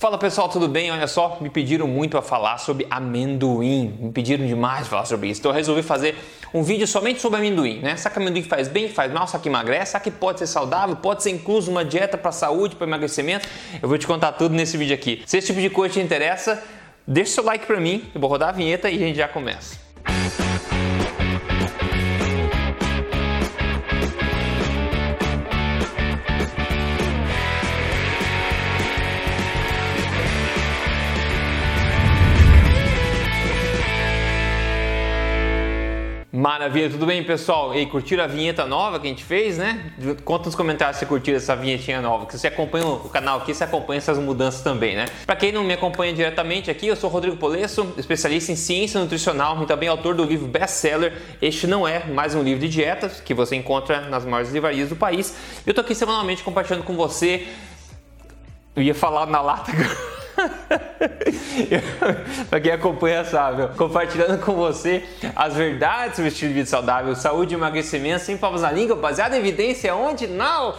Fala pessoal, tudo bem? Olha só, me pediram muito a falar sobre amendoim, me pediram demais falar sobre isso, então eu resolvi fazer um vídeo somente sobre amendoim, né? Será que amendoim faz bem, faz mal, será que emagrece, será que pode ser saudável, pode ser incluso uma dieta para saúde, para emagrecimento? Eu vou te contar tudo nesse vídeo aqui. Se esse tipo de coisa te interessa, deixa seu like para mim, eu vou rodar a vinheta e a gente já começa. Maravilha, tudo bem pessoal? E curtiram a vinheta nova que a gente fez, né? Conta nos comentários se curtiram essa vinhetinha nova, que você acompanha o canal aqui, você acompanha essas mudanças também, né? Para quem não me acompanha diretamente aqui, eu sou Rodrigo Polesso, especialista em ciência nutricional e também autor do livro best-seller Este Não É Mais Um Livro de Dietas, que você encontra nas maiores livrarias do país. Eu tô aqui semanalmente compartilhando com você, eu ia falar na lata para quem acompanha sabe, compartilhando com você as verdades sobre estilo de vida saudável, saúde e emagrecimento sem palavras na língua, baseado em evidência onde? Não!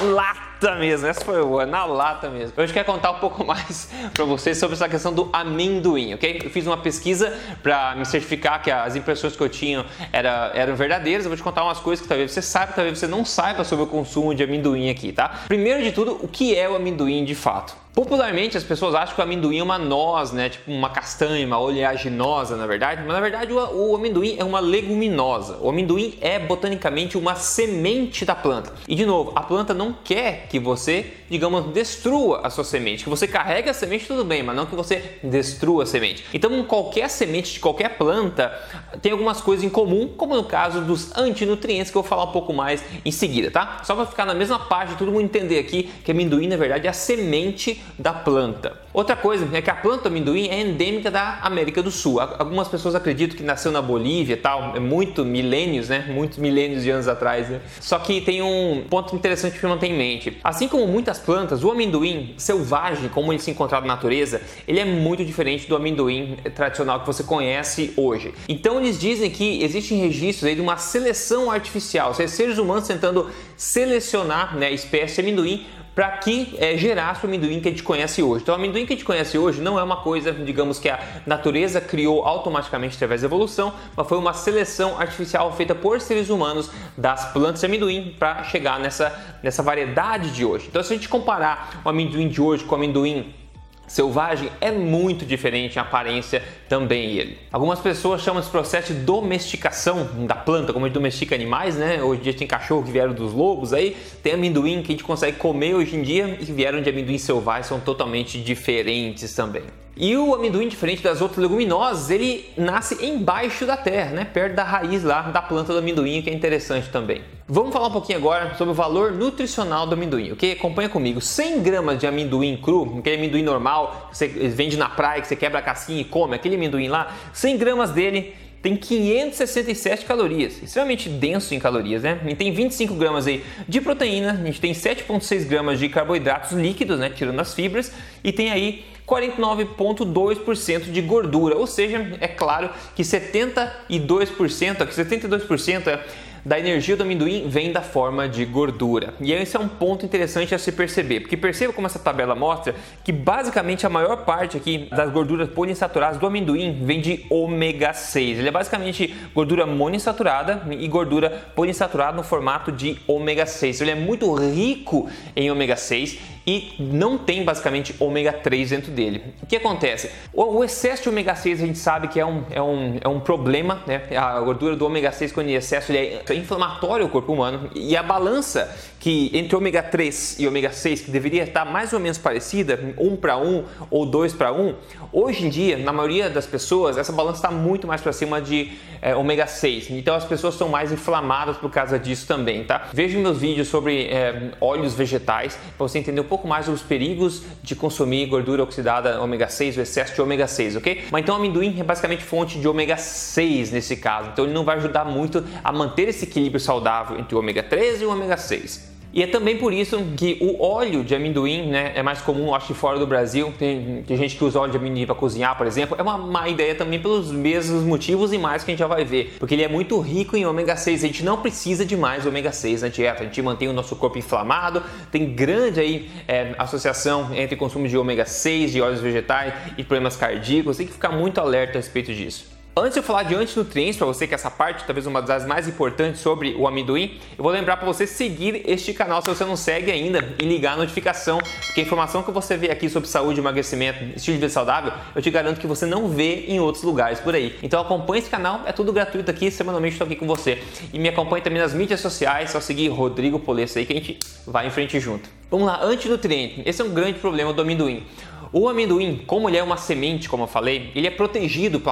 lata mesmo, essa foi boa, na lata mesmo. Hoje quero contar um pouco mais para vocês sobre essa questão do amendoim, ok? Eu fiz uma pesquisa para me certificar que as impressões que eu tinha era, eram verdadeiras. Eu vou te contar umas coisas que talvez você saiba, talvez você não saiba sobre o consumo de amendoim aqui, tá? Primeiro de tudo, o que é o amendoim de fato? Popularmente as pessoas acham que o amendoim é uma noz, né? Tipo uma castanha, uma oleaginosa, na verdade. Mas na verdade o, o, amendoim é uma leguminosa. O amendoim é botanicamente uma semente da planta. E de novo, a planta não quer que você, digamos, destrua a sua semente. Que você carregue a semente tudo bem, mas não que você destrua a semente. Então qualquer semente de qualquer planta tem algumas coisas em comum, como no caso dos antinutrientes que eu vou falar um pouco mais em seguida, tá? Só para ficar na mesma página, todo mundo entender aqui que amendoim na verdade é a semente da planta. Outra coisa é que a planta amendoim é endêmica da América do Sul. Algumas pessoas acreditam que nasceu na Bolívia, tal, é muito milênios, né? Muitos milênios de anos atrás. Né? Só que tem um ponto interessante que manter em mente. Assim como muitas plantas, o amendoim selvagem, como ele se encontra na natureza, ele é muito diferente do amendoim tradicional que você conhece hoje. Então eles dizem que existem registros aí de uma seleção artificial, ou seja, seres humanos tentando selecionar né, a espécie de amendoim para que é, gerasse o amendoim que a gente conhece hoje. Então, o amendoim que a gente conhece hoje não é uma coisa, digamos, que a natureza criou automaticamente através da evolução, mas foi uma seleção artificial feita por seres humanos das plantas de amendoim para chegar nessa, nessa variedade de hoje. Então, se a gente comparar o amendoim de hoje com o amendoim selvagem é muito diferente em aparência também ele. Algumas pessoas chamam esse processo de domesticação da planta, como a gente domestica animais, né? Hoje em dia tem cachorro que vieram dos lobos aí, tem amendoim que a gente consegue comer hoje em dia e que vieram de amendoim selvagem são totalmente diferentes também. E o amendoim, diferente das outras leguminosas, ele nasce embaixo da terra, né? perto da raiz lá da planta do amendoim, que é interessante também. Vamos falar um pouquinho agora sobre o valor nutricional do amendoim, ok? Acompanha comigo. 100 gramas de amendoim cru, aquele amendoim normal que você vende na praia, que você quebra a casquinha e come, aquele amendoim lá, 100 gramas dele tem 567 calorias, extremamente denso em calorias, né? E tem 25 gramas aí de proteína, a gente tem 7,6 gramas de carboidratos líquidos, né? Tirando as fibras, e tem aí 49,2% de gordura, ou seja, é claro que 72%, aqui 72% é da energia do amendoim vem da forma de gordura. E esse é um ponto interessante a se perceber, porque perceba como essa tabela mostra que basicamente a maior parte aqui das gorduras poliinsaturadas do amendoim vem de ômega 6. Ele é basicamente gordura monoinsaturada e gordura poliinsaturada no formato de ômega 6. Ele é muito rico em ômega 6 e não tem basicamente ômega 3 dentro dele. O que acontece? O, excesso de ômega 6 a gente sabe que é um, é um, é um problema, né? A gordura do ômega 6 quando em excesso ele é inflamatório ao corpo humano e a balança que entre ômega 3 e ômega 6, que deveria estar mais ou menos parecida, 1 para 1 ou 2 para 1, hoje em dia, na maioria das pessoas, essa balança está muito mais para cima de é, ômega 6. Então as pessoas são mais inflamadas por causa disso também, tá? Veja meus vídeos sobre é, óleos vegetais para você entender um pouco mais os perigos de consumir gordura oxidada ômega 6, o excesso de ômega 6, ok? Mas então o amendoim é basicamente fonte de ômega 6 nesse caso, então ele não vai ajudar muito a manter esse equilíbrio saudável entre o ômega 3 e o ômega 6. E é também por isso que o óleo de amendoim né, é mais comum, acho que fora do Brasil. Tem, tem gente que usa óleo de amendoim para cozinhar, por exemplo. É uma má ideia também pelos mesmos motivos e mais que a gente já vai ver. Porque ele é muito rico em ômega 6. A gente não precisa de mais ômega 6 na dieta. A gente mantém o nosso corpo inflamado. Tem grande aí é, associação entre consumo de ômega 6, de óleos vegetais e problemas cardíacos. Tem que ficar muito alerta a respeito disso. Antes de eu falar de antinutrientes para você, que essa parte talvez uma das mais importantes sobre o amendoim, eu vou lembrar para você seguir este canal se você não segue ainda e ligar a notificação, porque a informação que você vê aqui sobre saúde, emagrecimento, estilo de vida saudável, eu te garanto que você não vê em outros lugares por aí. Então acompanhe esse canal, é tudo gratuito aqui, semanalmente estou aqui com você. E me acompanhe também nas mídias sociais, só seguir Rodrigo Polesso aí que a gente vai em frente junto. Vamos lá, antinutriente. Esse é um grande problema do amendoim. O amendoim, como ele é uma semente, como eu falei, ele é protegido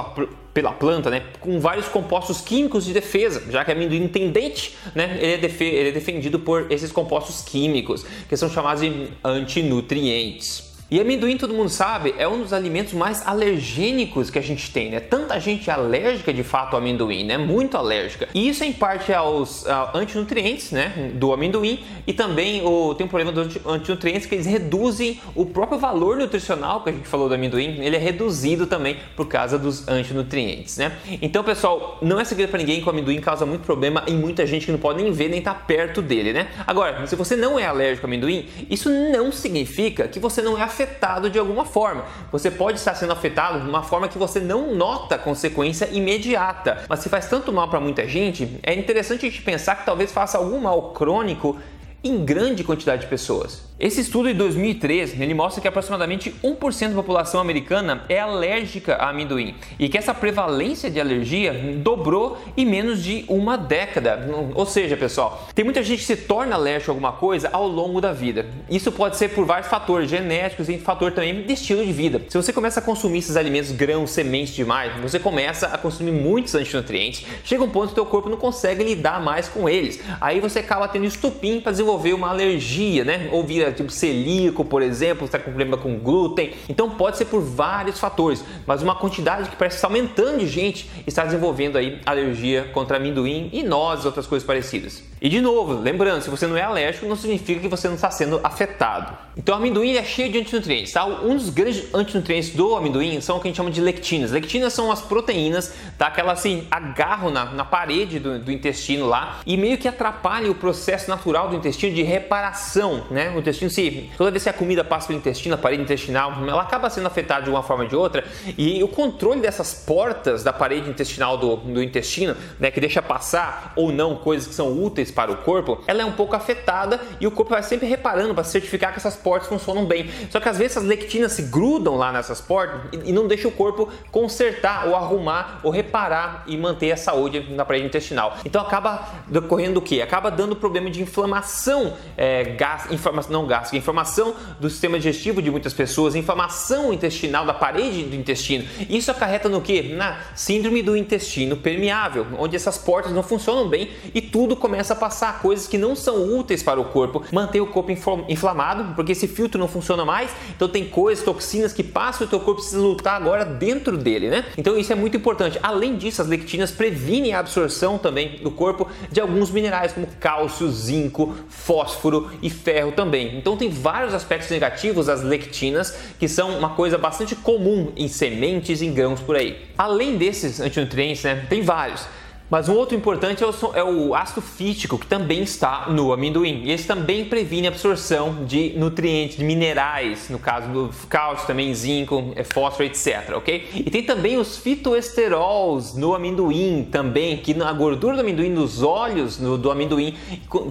pela planta, né, com vários compostos químicos de defesa, já que o amendoim tem dente, né, ele é, ele é defendido por esses compostos químicos, que são chamados de antinutrientes. E amendoim, todo mundo sabe, é um dos alimentos mais alergênicos que a gente tem, né? Tanta gente é alérgica de fato ao amendoim, né? Muito alérgica. E isso em parte aos uh, antinutrientes, né? Do amendoim e também o, tem um problema dos antinutrientes que eles reduzem o próprio valor nutricional que a gente falou do amendoim, ele é reduzido também por causa dos antinutrientes, né? Então, pessoal, não é segredo para ninguém que o amendoim causa muito problema em muita gente que não pode nem ver nem estar tá perto dele, né? Agora, se você não é alérgico ao amendoim, isso não significa que você não é afetado afetado de alguma forma. Você pode estar sendo afetado de uma forma que você não nota consequência imediata, mas se faz tanto mal para muita gente, é interessante a gente pensar que talvez faça algum mal crônico em grande quantidade de pessoas. Esse estudo de 2003 ele mostra que aproximadamente 1% da população americana é alérgica a amendoim e que essa prevalência de alergia dobrou em menos de uma década. Ou seja, pessoal, tem muita gente que se torna alérgico a alguma coisa ao longo da vida. Isso pode ser por vários fatores genéticos e fator também de estilo de vida. Se você começa a consumir esses alimentos, grãos, sementes demais, você começa a consumir muitos antinutrientes. Chega um ponto que o teu corpo não consegue lidar mais com eles. Aí você acaba tendo estupim para desenvolver uma alergia, né? Ou vira tipo celíaco, por exemplo, está com problema com glúten. Então pode ser por vários fatores, mas uma quantidade que parece estar aumentando de gente está desenvolvendo aí alergia contra amendoim e nozes, outras coisas parecidas. E de novo, lembrando, se você não é alérgico, não significa que você não está sendo afetado. Então o amendoim é cheio de antinutrientes, tá? Um dos grandes antinutrientes do amendoim são o que a gente chama de lectinas. Lectinas são as proteínas, tá? Que elas assim agarram na, na parede do, do intestino lá e meio que atrapalham o processo natural do intestino de reparação, né? O intestino se toda vez que a comida passa pelo intestino, a parede intestinal, ela acaba sendo afetada de uma forma ou de outra e o controle dessas portas da parede intestinal do, do intestino, né? Que deixa passar ou não coisas que são úteis para o corpo, ela é um pouco afetada e o corpo vai sempre reparando para certificar que essas portas funcionam bem. Só que às vezes as lectinas se grudam lá nessas portas e não deixa o corpo consertar ou arrumar ou reparar e manter a saúde na parede intestinal. Então acaba decorrendo o que? Acaba dando problema de inflamação, é, inflamação não gástrica, inflamação do sistema digestivo de muitas pessoas, inflamação intestinal da parede do intestino. Isso acarreta no que? Na síndrome do intestino permeável, onde essas portas não funcionam bem e tudo começa a passar coisas que não são úteis para o corpo, manter o corpo inflamado, porque esse filtro não funciona mais, então tem coisas, toxinas que passam e o teu corpo precisa lutar agora dentro dele, né? Então isso é muito importante. Além disso, as lectinas previnem a absorção também do corpo de alguns minerais como cálcio, zinco, fósforo e ferro também. Então tem vários aspectos negativos das lectinas que são uma coisa bastante comum em sementes e grãos por aí. Além desses antinutrientes, né, tem vários. Mas um outro importante é o, é o, ácido fítico, que também está no amendoim. E esse também previne a absorção de nutrientes, de minerais, no caso do cálcio, também zinco, é, fósforo, etc. Ok? E tem também os fitoesterols no amendoim, também, que na gordura do amendoim, nos óleos no, do amendoim,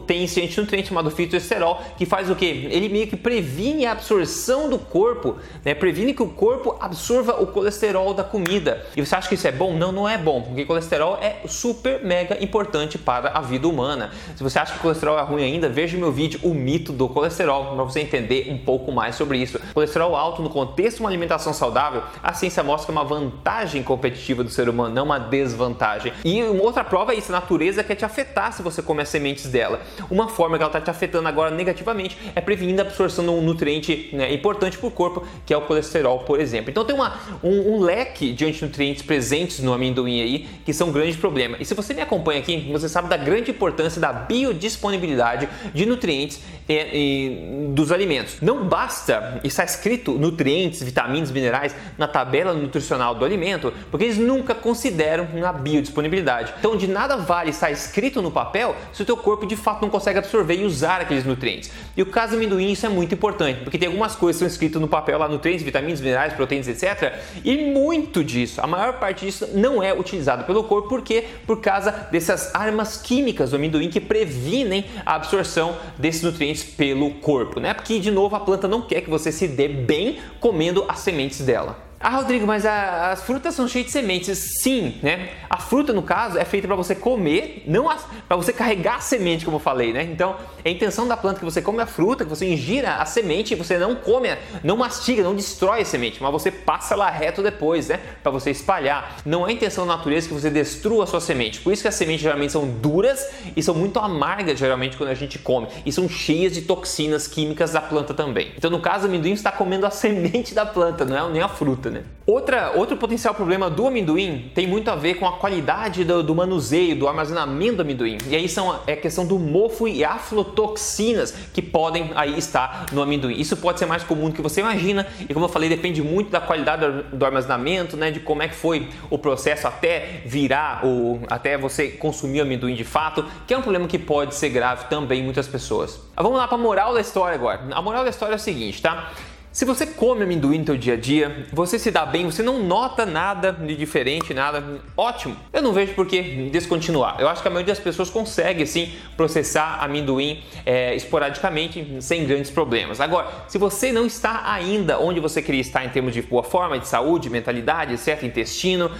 tem esse antinutriente chamado fitoesterol, que faz o que? Ele meio que previne a absorção do corpo, né? previne que o corpo absorva o colesterol da comida. E você acha que isso é bom? Não, não é bom, porque colesterol é super super mega importante para a vida humana. Se você acha que o colesterol é ruim ainda, veja meu vídeo O Mito do Colesterol para você entender um pouco mais sobre isso. Colesterol alto no contexto de uma alimentação saudável, a ciência mostra que é uma vantagem competitiva do ser humano, não uma desvantagem. E uma outra prova é isso, a natureza quer te afetar se você comer sementes dela. Uma forma que ela está te afetando agora negativamente é prevenindo a absorção de um nutriente né, importante para o corpo, que é o colesterol, por exemplo. Então tem uma, um, um leque de antinutrientes presentes no amendoim aí, que são um grande problema. E se você me acompanha aqui, você sabe da grande importância da biodisponibilidade de nutrientes e, e, dos alimentos. Não basta estar escrito nutrientes, vitaminas, minerais na tabela nutricional do alimento, porque eles nunca consideram a biodisponibilidade. Então, de nada vale estar escrito no papel se o teu corpo de fato não consegue absorver e usar aqueles nutrientes. E o caso do amendoim isso é muito importante, porque tem algumas coisas que são escritas no papel lá, nutrientes, vitaminas, minerais, proteínas, etc. E muito disso, a maior parte disso não é utilizado pelo corpo, por quê? Por causa dessas armas químicas do amendoim que previnem a absorção desses nutrientes pelo corpo, né? Porque de novo a planta não quer que você se dê bem comendo as sementes dela. Ah, Rodrigo, mas a, as frutas são cheias de sementes. Sim, né? A fruta, no caso, é feita para você comer, não para você carregar a semente, como eu falei, né? Então, é a intenção da planta que você come a fruta, que você ingira a semente você não come, não mastiga, não destrói a semente, mas você passa lá reto depois, né? Para você espalhar. Não é a intenção da natureza que você destrua a sua semente. Por isso que as sementes geralmente são duras e são muito amargas, geralmente, quando a gente come. E são cheias de toxinas químicas da planta também. Então, no caso do amendoim, está comendo a semente da planta, não é nem a fruta né? Outra, outro potencial problema do amendoim tem muito a ver com a qualidade do, do manuseio, do armazenamento do amendoim. E aí são, é questão do mofo e aflotoxinas que podem aí estar no amendoim. Isso pode ser mais comum do que você imagina e como eu falei, depende muito da qualidade do, armazenamento, né, de como é que foi o processo até virar ou até você consumir o amendoim de fato, que é um problema que pode ser grave também em muitas pessoas. Vamos lá para a moral da história agora. A moral da história é o seguinte, tá? Se você come amendoim no seu dia a dia, você se dá bem, você não nota nada de diferente, nada ótimo. Eu não vejo por que descontinuar. Eu acho que a maioria das pessoas consegue sim processar amendoim é, esporadicamente sem grandes problemas. Agora, se você não está ainda onde você queria estar em termos de boa forma, de saúde, mentalidade, certo intestino,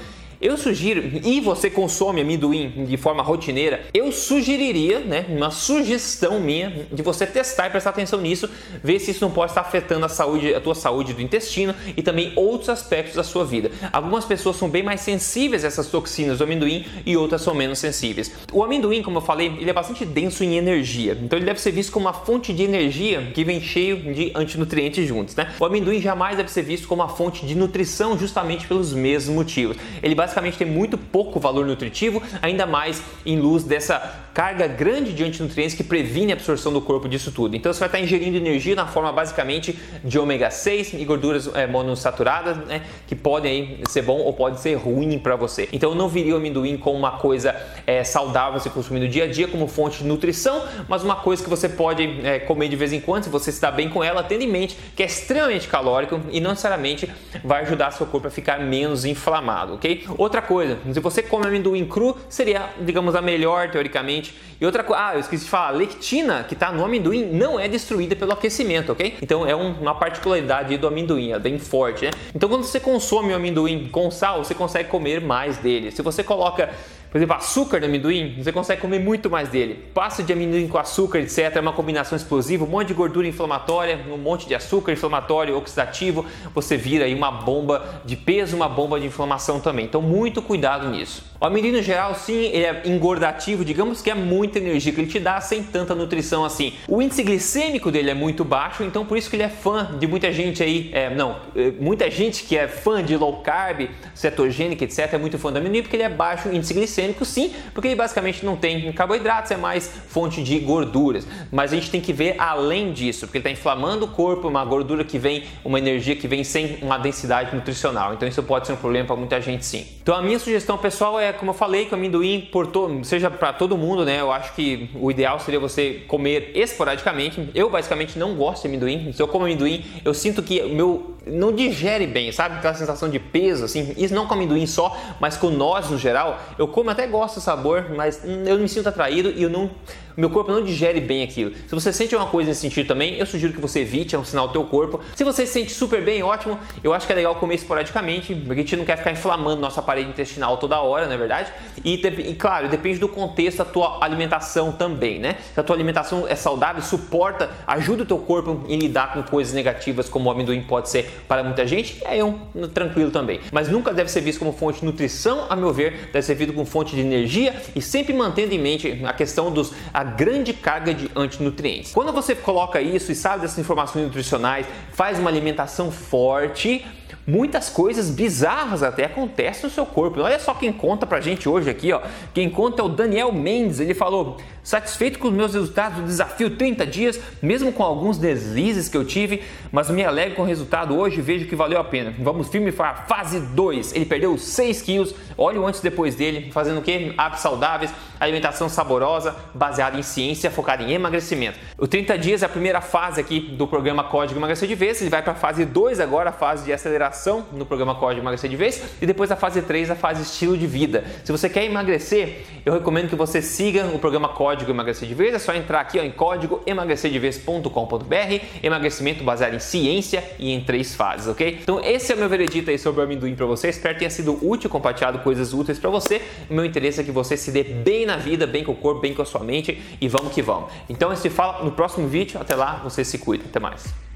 eu sugiro, e você consome amendoim de forma rotineira, eu sugeriria, né, uma sugestão minha de você testar e prestar atenção nisso, ver se isso não pode estar afetando a saúde, a tua saúde do intestino e também outros aspectos da sua vida. Algumas pessoas são bem mais sensíveis a essas toxinas do amendoim e outras são menos sensíveis. O amendoim, como eu falei, ele é bastante denso em energia, então ele deve ser visto como uma fonte de energia que vem cheio de antinutrientes juntos, né? O amendoim jamais deve ser visto como uma fonte de nutrição justamente pelos mesmos motivos. Ele basicamente tem muito pouco valor nutritivo, ainda mais em luz dessa carga grande de antinutrientes que previne a absorção do corpo disso tudo. Então você vai estar ingerindo energia na forma basicamente de ômega 6 e gorduras é, monossaturadas, né, que podem aí, ser bom ou pode ser ruim para você. Então eu não viria o amendoim como uma coisa é, saudável você consumir no dia a dia como fonte de nutrição, mas uma coisa que você pode é, comer de vez em quando se você está bem com ela, tendo em mente que é extremamente calórico e não necessariamente vai ajudar seu corpo a ficar menos inflamado, ok? Outra coisa, se você come amendoim cru, seria, digamos, a melhor teoricamente. E outra coisa, ah, eu esqueci de falar, a lectina que está no amendoim não é destruída pelo aquecimento, ok? Então é um, uma particularidade do amendoim, é bem forte, né? Então quando você consome o amendoim com sal, você consegue comer mais dele. Se você coloca por exemplo, açúcar no amendoim, você consegue comer muito mais dele. Pasta de amendoim com açúcar, etc., é uma combinação explosiva, um monte de gordura inflamatória, um monte de açúcar inflamatório, oxidativo, você vira aí uma bomba de peso, uma bomba de inflamação também. Então, muito cuidado nisso. O amendoim, no geral, sim, ele é engordativo, digamos que é muita energia que ele te dá sem tanta nutrição assim. O índice glicêmico dele é muito baixo, então por isso que ele é fã de muita gente aí, é, não, é, muita gente que é fã de low carb, cetogênica, etc., é muito fã do amendoim porque ele é baixo índice glicêmico glicêmico, sim, porque ele basicamente não tem carboidratos, é mais fonte de gorduras. Mas a gente tem que ver além disso, porque ele está inflamando o corpo, uma gordura que vem, uma energia que vem sem uma densidade nutricional. Então isso pode ser um problema para muita gente, sim. Então a minha sugestão pessoal é, como eu falei, que o amendoim por to, seja para todo mundo, né? Eu acho que o ideal seria você comer esporadicamente. Eu basicamente não gosto de amendoim. Se eu como amendoim, eu sinto que meu não digere bem, sabe? Aquela sensação de peso, assim. Isso não com amendoim só, mas com nós no geral. Eu como até gosto do sabor, mas eu não me sinto atraído e eu não meu corpo não digere bem aquilo. Se você sente uma coisa nesse sentido também, eu sugiro que você evite, é um sinal do teu corpo. Se você se sente super bem, ótimo. Eu acho que é legal comer esporadicamente, porque a gente não quer ficar inflamando nossa parede intestinal toda hora, não é verdade? E, e claro, depende do contexto da tua alimentação também, né? Se a tua alimentação é saudável, suporta, ajuda o teu corpo em lidar com coisas negativas como o amendoim pode ser para muita gente, é um tranquilo também. Mas nunca deve ser visto como fonte de nutrição, a meu ver, deve ser visto como fonte de energia e sempre mantendo em mente a questão dos a grande carga de antinutrientes. Quando você coloca isso e sabe dessas informações nutricionais, faz uma alimentação forte, muitas coisas bizarras até acontecem no seu corpo. Olha só quem conta pra gente hoje aqui, ó. Quem conta é o Daniel Mendes. Ele falou: satisfeito com os meus resultados do desafio 30 dias, mesmo com alguns deslizes que eu tive, mas me alegro com o resultado hoje e vejo que valeu a pena. Vamos firme para a fase 2. Ele perdeu 6 quilos. Olha o antes e depois dele, fazendo o que? Hábitos saudáveis, alimentação saborosa, baseada em ciência, focada em emagrecimento. O 30 dias é a primeira fase aqui do programa Código Emagrecer de Vez. Ele vai para a fase 2 agora, a fase de aceleração no programa Código Emagrecer de Vez. E depois a fase 3, a fase estilo de vida. Se você quer emagrecer, eu recomendo que você siga o programa Código Emagrecer de Vez. É só entrar aqui ó, em código emagrecerdevez.com.br. Emagrecimento baseado em ciência e em três fases, ok? Então esse é o meu veredito aí sobre o amendoim para você. Espero que tenha sido útil, compartilhado coisas úteis para você. O meu interesse é que você se dê bem na vida, bem com o corpo, bem com a sua mente e vamos que vamos. Então, gente se fala no próximo vídeo. Até lá, você se cuida. Até mais.